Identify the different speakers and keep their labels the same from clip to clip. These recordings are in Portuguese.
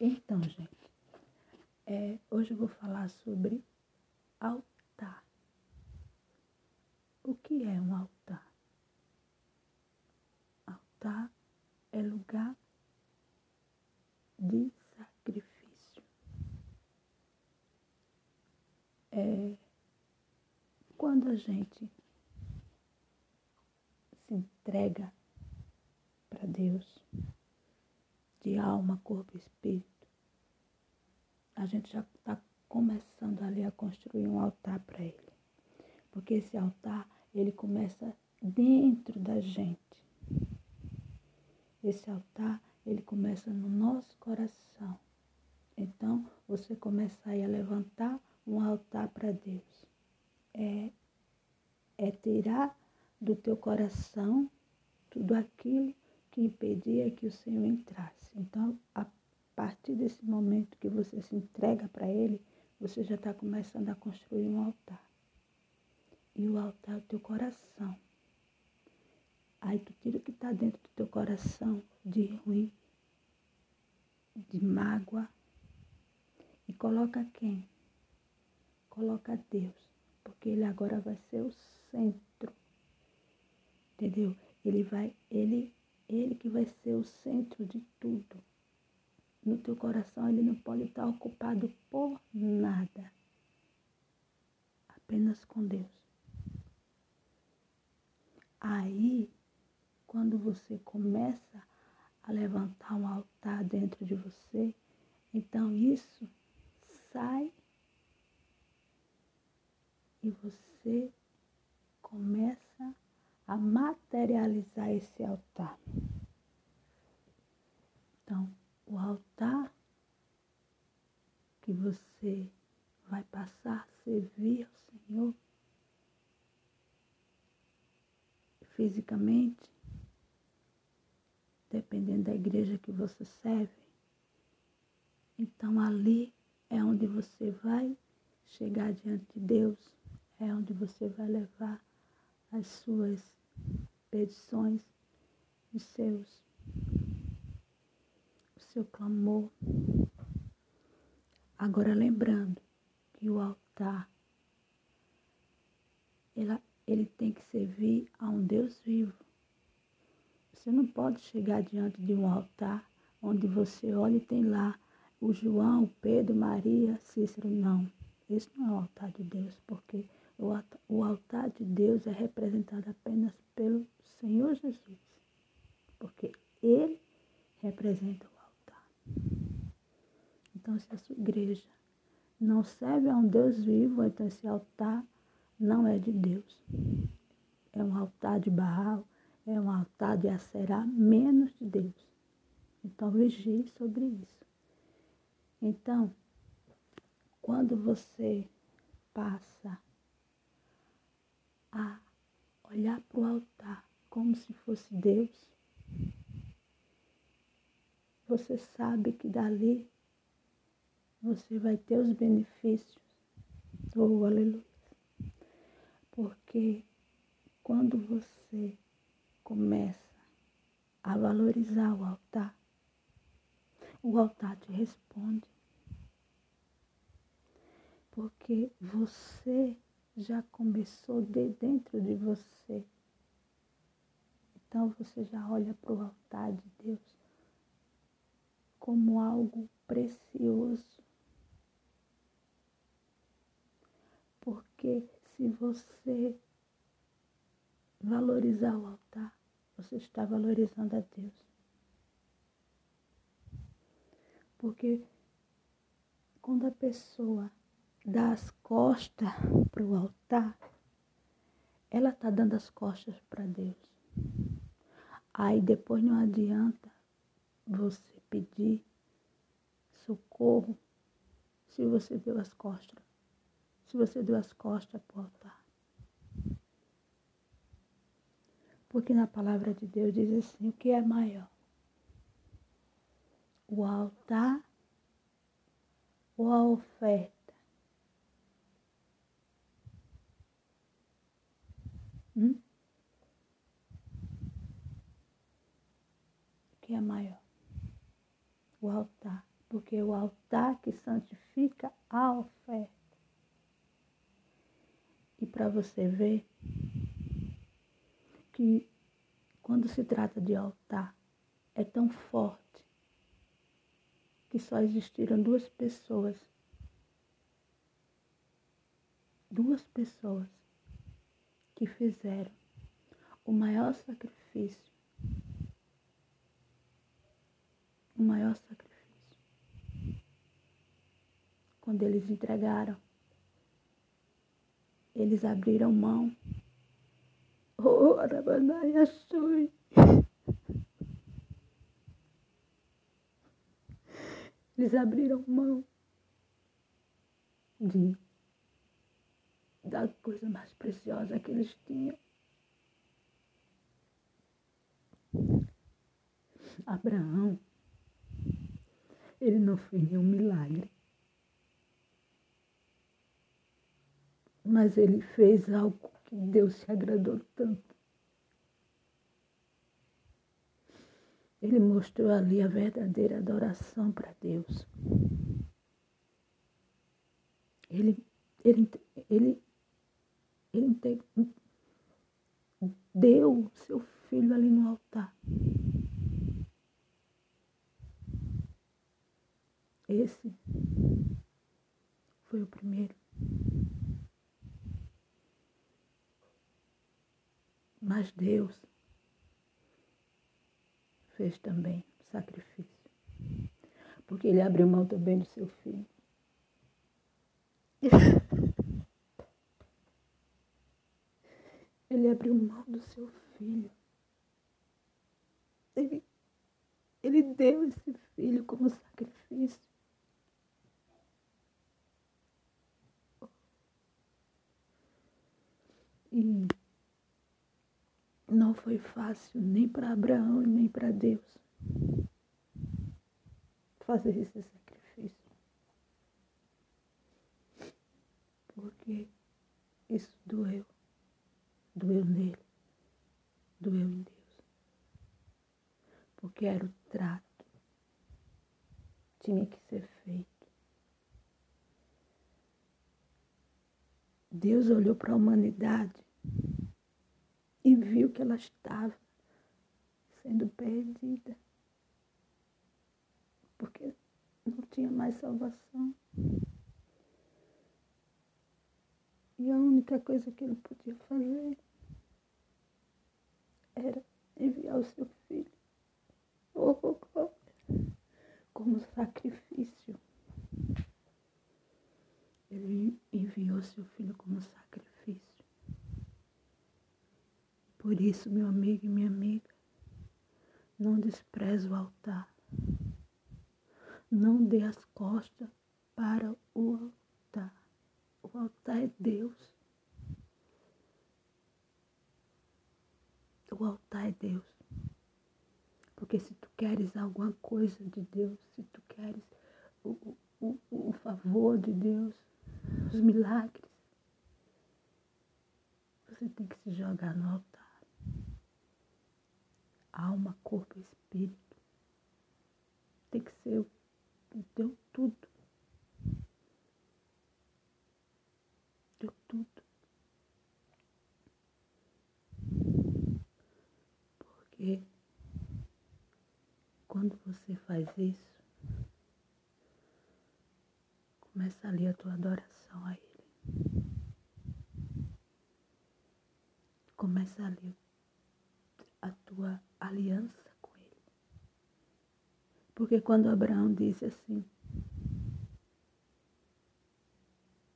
Speaker 1: Então, gente, é, hoje eu vou falar sobre altar. O que é um altar? Altar é lugar de sacrifício. É quando a gente se entrega para Deus, de alma, corpo e espírito, a gente já está começando ali a construir um altar para Ele. Porque esse altar, ele começa dentro da gente. Esse altar, ele começa no nosso coração. Então, você começa aí a levantar um altar para Deus. É, é tirar do teu coração tudo aquilo que impedia que o Senhor entrasse. Então, a partir desse momento que você se entrega para Ele, você já está começando a construir um altar. E o altar é o teu coração. Aí tu tira o que está dentro do teu coração de ruim, de mágoa, e coloca quem? Coloca Deus, porque Ele agora vai ser o centro. Entendeu? Ele vai, ele ele que vai ser o centro de tudo. No teu coração ele não pode estar ocupado por nada. Apenas com Deus. Aí, quando você começa a levantar um altar dentro de você, então isso sai e você começa a materializar esse altar. Então, o altar que você vai passar a servir ao Senhor fisicamente, dependendo da igreja que você serve. Então, ali é onde você vai chegar diante de Deus, é onde você vai levar as suas petições, os seus, o seu clamor. Agora lembrando que o altar ele, ele tem que servir a um Deus vivo. Você não pode chegar diante de um altar onde você olha e tem lá o João, o Pedro, Maria, Cícero. Não, esse não é o altar de Deus, porque o altar de Deus é representado apenas pelo Senhor Jesus, porque Ele representa o altar. Então, se a sua igreja não serve a um Deus vivo, então esse altar não é de Deus. É um altar de Baal, é um altar de Acerá, menos de Deus. Então, vigie sobre isso. Então, quando você passa a olhar para o altar como se fosse Deus, você sabe que dali você vai ter os benefícios. Oh, aleluia. Porque quando você começa a valorizar o altar, o altar te responde. Porque você já começou de dentro de você. Então você já olha para o altar de Deus como algo precioso. Porque se você valorizar o altar, você está valorizando a Deus. Porque quando a pessoa dá as costas para o altar, ela está dando as costas para Deus. Aí depois não adianta você pedir socorro se você deu as costas. Se você deu as costas para o altar. Porque na palavra de Deus diz assim: o que é maior? O altar ou a oferta? Hum? O que é maior? O altar porque é o altar que santifica a oferta. E para você ver que quando se trata de altar, é tão forte que só existiram duas pessoas. Duas pessoas que fizeram o maior sacrifício. O maior sacrifício. Quando eles entregaram, eles abriram mão. Oh, Arabanai, achoi. Eles abriram mão de da coisa mais preciosa que eles tinham. Abraão, ele não fez nenhum milagre. Mas ele fez algo que Deus se agradou tanto. Ele mostrou ali a verdadeira adoração para Deus. Ele, ele, ele, ele deu seu filho ali no altar. Esse foi o primeiro. Mas Deus fez também sacrifício. Porque ele abriu mão também do seu filho. Ele abriu mão do seu filho. Ele, ele deu esse filho como sacrifício. E não foi fácil nem para Abraão nem para Deus fazer esse sacrifício. Porque isso doeu. Doeu nele. Doeu em Deus. Porque era o trato. Tinha que ser feito. Deus olhou para a humanidade e viu que ela estava sendo perdida. Porque não tinha mais salvação. E a única coisa que ele podia fazer era enviar o seu filho oh, oh, oh, como sacrifício. Ele enviou seu filho como sacrifício. Por isso, meu amigo e minha amiga, não despreze o altar. Não dê as costas para o altar. O altar é Deus. O altar é Deus. Porque se tu queres alguma coisa de Deus, se tu queres o, o, o favor de Deus, os milagres, você tem que se jogar no altar alma, corpo e espírito. Tem que ser o teu tudo. Deu tudo. Porque quando você faz isso, começa ali a tua adoração a Ele. Começa ali a tua aliança com Ele. Porque quando Abraão disse assim,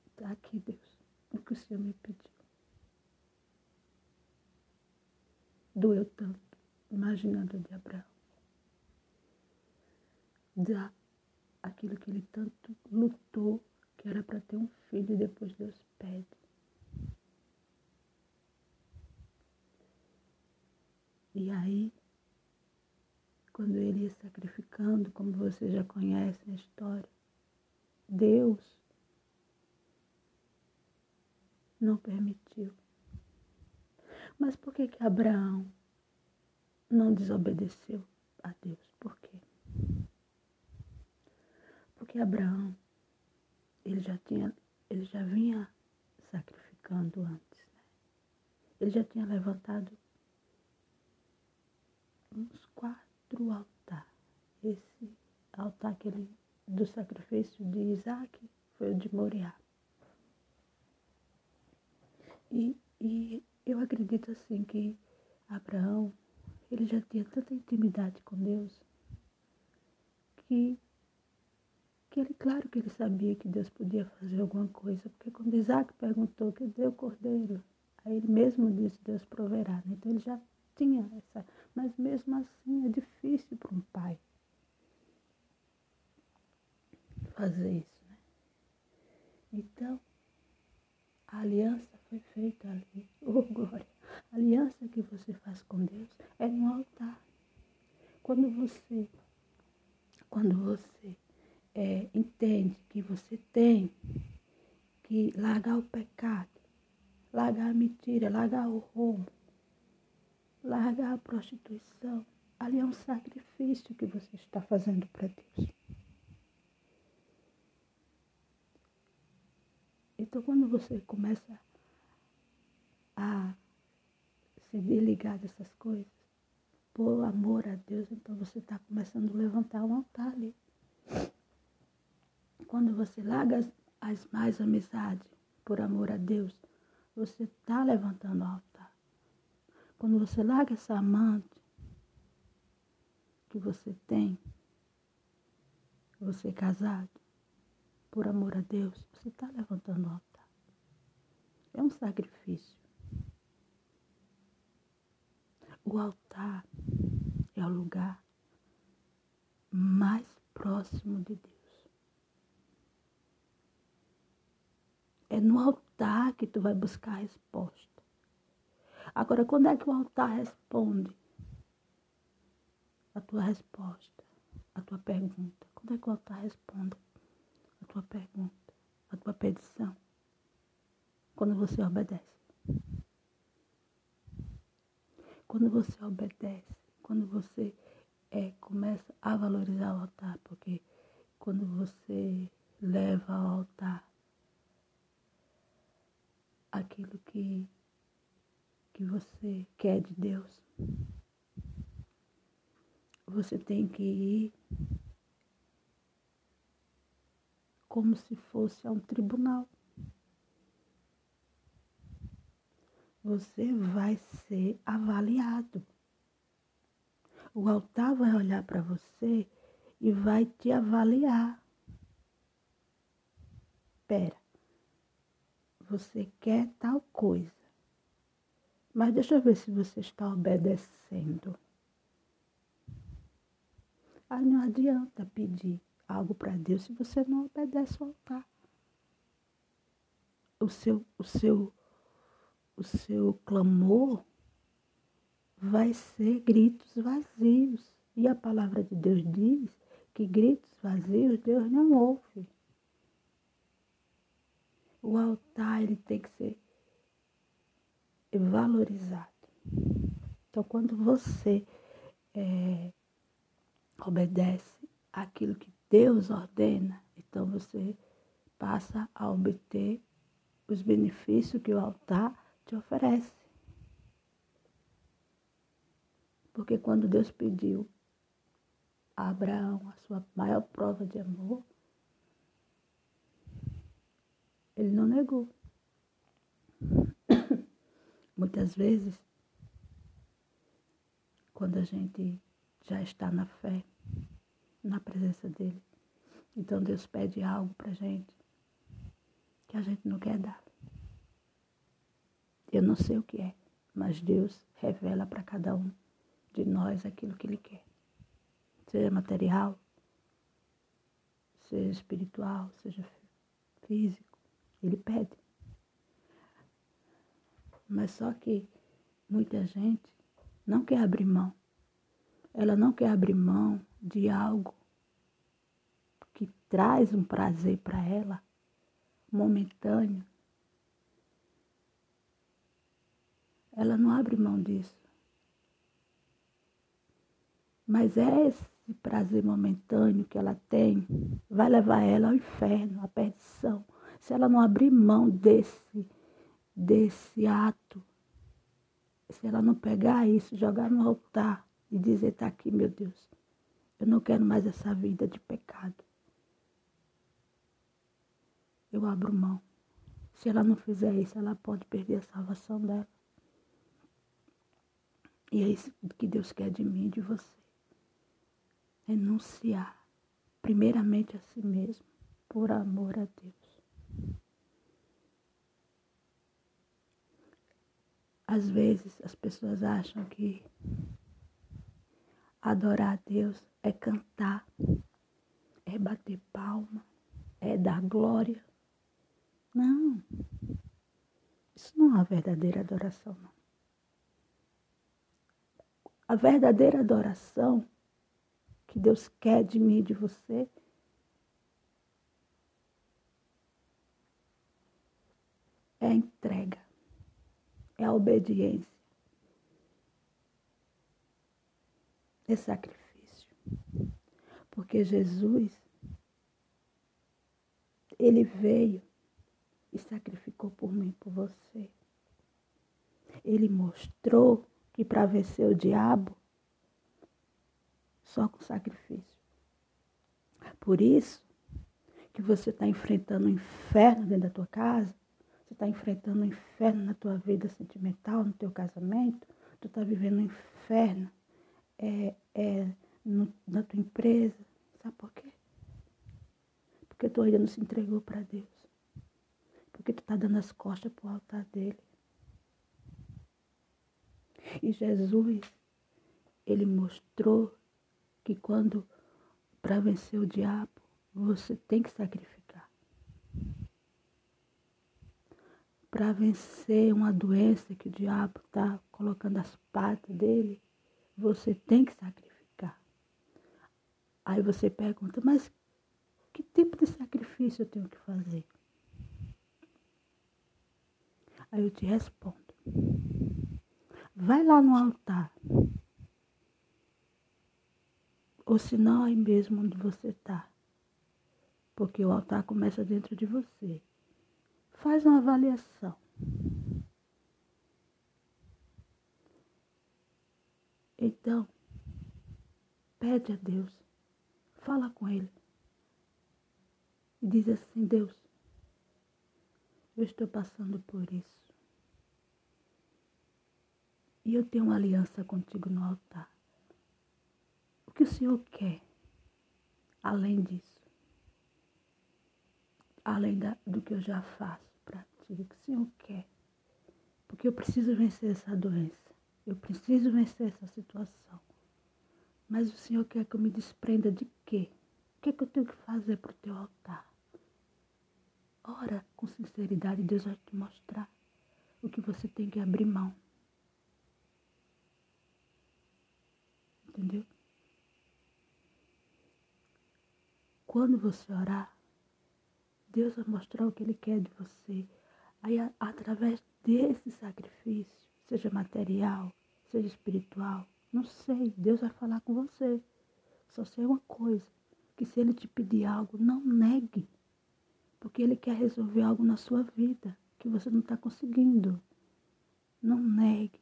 Speaker 1: está aqui Deus, o que o Senhor me pediu. Doeu tanto, imaginando de Abraão. Dá aquilo que ele tanto lutou, que era para ter um filho, e depois Deus pede. E aí, quando ele ia sacrificando, como vocês já conhecem a história, Deus não permitiu. Mas por que que Abraão não desobedeceu a Deus? Por quê? que Abraão, ele já tinha, ele já vinha sacrificando antes, né? Ele já tinha levantado uns quatro altares. Esse altar que ele, do sacrifício de Isaac foi o de Moriá. E, e eu acredito assim que Abraão, ele já tinha tanta intimidade com Deus que, que ele, claro que ele sabia que Deus podia fazer alguma coisa, porque quando Isaac perguntou que deu o cordeiro, aí ele mesmo disse, Deus proverá. Né? Então ele já tinha essa, mas mesmo assim é difícil para um pai fazer isso. Né? Então, a aliança foi feita ali. Oh, glória! A aliança que você faz com Deus é no altar. Quando você, quando você é, entende que você tem que largar o pecado, largar a mentira, largar o roubo, largar a prostituição, ali é um sacrifício que você está fazendo para Deus. Então, quando você começa a se desligar dessas coisas, por amor a Deus, então você está começando a levantar um altar ali. Quando você larga as, as mais amizades por amor a Deus, você está levantando o altar. Quando você larga essa amante que você tem, você é casado, por amor a Deus, você está levantando o altar. É um sacrifício. O altar é o lugar mais próximo de Deus. É no altar que tu vai buscar a resposta. Agora, quando é que o altar responde a tua resposta, a tua pergunta? Quando é que o altar responde tua pergunta, a tua petição, quando você obedece. Quando você obedece, quando você é, começa a valorizar o altar, porque quando você leva ao altar aquilo que, que você quer de Deus, você tem que ir como se fosse a um tribunal. Você vai ser avaliado. O altar vai olhar para você e vai te avaliar. Pera, você quer tal coisa, mas deixa eu ver se você está obedecendo. Aí não adianta pedir algo para Deus se você não obedece ao altar. O seu, o seu, o seu clamor vai ser gritos vazios. E a palavra de Deus diz que gritos vazios Deus não ouve. O altar ele tem que ser valorizado. Então, quando você é, obedece aquilo que Deus ordena, então você passa a obter os benefícios que o altar te oferece. Porque quando Deus pediu a Abraão a sua maior prova de amor, ele não negou. Muitas vezes, quando a gente já está na fé, na presença dele. Então Deus pede algo para gente que a gente não quer dar. Eu não sei o que é, mas Deus revela para cada um de nós aquilo que Ele quer. Seja material, seja espiritual, seja físico, Ele pede. Mas só que muita gente não quer abrir mão. Ela não quer abrir mão de algo que traz um prazer para ela, momentâneo, ela não abre mão disso. Mas é esse prazer momentâneo que ela tem vai levar ela ao inferno, à perdição. Se ela não abrir mão desse, desse ato, se ela não pegar isso, jogar no altar e dizer, está aqui, meu Deus, eu não quero mais essa vida de pecado. Eu abro mão. Se ela não fizer isso, ela pode perder a salvação dela. E é isso que Deus quer de mim e de você. Renunciar, primeiramente a si mesmo, por amor a Deus. Às vezes as pessoas acham que adorar a Deus é cantar, é bater palma, é dar glória. Não, isso não é uma verdadeira adoração, não. A verdadeira adoração que Deus quer de mim e de você é a entrega, é a obediência, é sacrifício. Porque Jesus, ele veio e sacrificou por mim, por você. Ele mostrou que para vencer o diabo, só com sacrifício. Por isso que você está enfrentando o um inferno dentro da tua casa, você está enfrentando o um inferno na tua vida sentimental, no teu casamento, tu está vivendo um inferno é, é, no, na tua empresa. Sabe por quê? Porque tu ainda não se entregou para Deus. Porque tu está dando as costas para o altar dele. E Jesus, ele mostrou que quando, para vencer o diabo, você tem que sacrificar. Para vencer uma doença que o diabo está colocando as patas dele, você tem que sacrificar. Aí você pergunta, mas que tipo de sacrifício eu tenho que fazer? Aí eu te respondo. Vai lá no altar. Ou se não, aí mesmo onde você está. Porque o altar começa dentro de você. Faz uma avaliação. Então, pede a Deus, fala com Ele e diz assim: Deus, eu estou passando por isso. E eu tenho uma aliança contigo no altar. O que o Senhor quer, além disso? Além da, do que eu já faço para ti, o que o Senhor quer? Porque eu preciso vencer essa doença. Eu preciso vencer essa situação. Mas o Senhor quer que eu me desprenda de quê? O que é que eu tenho que fazer para o teu altar? Ora com sinceridade, Deus vai te mostrar o que você tem que abrir mão. Entendeu? Quando você orar, Deus vai mostrar o que Ele quer de você. Aí, através desse sacrifício, seja material, seja espiritual, não sei, Deus vai falar com você. Só sei uma coisa, que se Ele te pedir algo, não negue. Porque Ele quer resolver algo na sua vida que você não está conseguindo. Não negue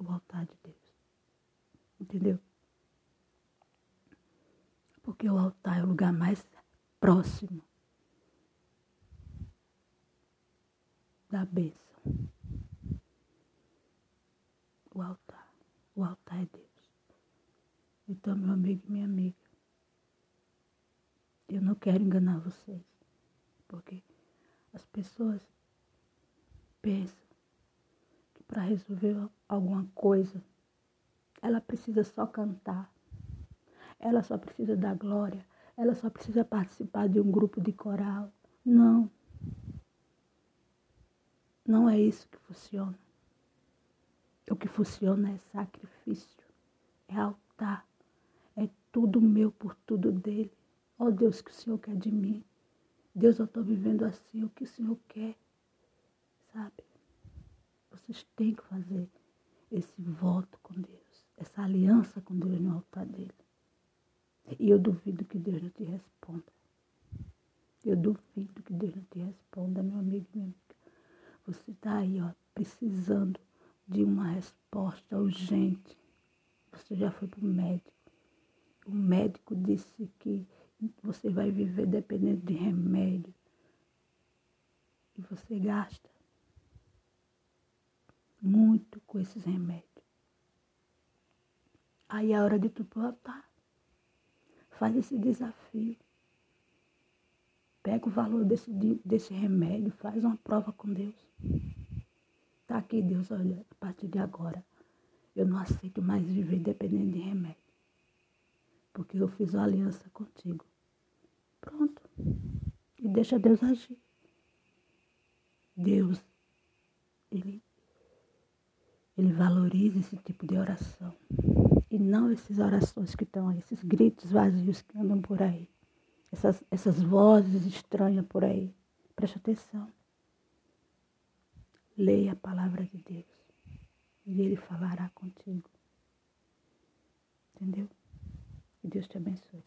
Speaker 1: o altar de Deus. Entendeu? Porque o altar é o lugar mais próximo da bênção. O altar. O altar é Deus. Então, meu amigo e minha amiga, eu não quero enganar vocês. Porque as pessoas pensam para resolver alguma coisa ela precisa só cantar. Ela só precisa dar glória. Ela só precisa participar de um grupo de coral. Não. Não é isso que funciona. O que funciona é sacrifício, é altar, é tudo meu por tudo dele. Ó oh, Deus, que o Senhor quer de mim. Deus, eu estou vivendo assim, o que o Senhor quer, sabe? Vocês têm que fazer esse voto com Deus essa aliança com Deus no altar dele. E eu duvido que Deus não te responda. Eu duvido que Deus não te responda, meu amigo e minha amiga. Você está aí, ó, precisando de uma resposta urgente. Você já foi para o médico. O médico disse que você vai viver dependendo de remédio. E você gasta muito com esses remédios. Aí é hora de tu plantar. Faz esse desafio. Pega o valor desse, desse remédio, faz uma prova com Deus. Tá aqui, Deus, olha, a partir de agora, eu não aceito mais viver dependendo de remédio. Porque eu fiz uma aliança contigo. Pronto. E deixa Deus agir. Deus, Ele, Ele valoriza esse tipo de oração. E não essas orações que estão aí, esses gritos vazios que andam por aí. Essas, essas vozes estranhas por aí. Preste atenção. Leia a palavra de Deus. E Ele falará contigo. Entendeu? Que Deus te abençoe.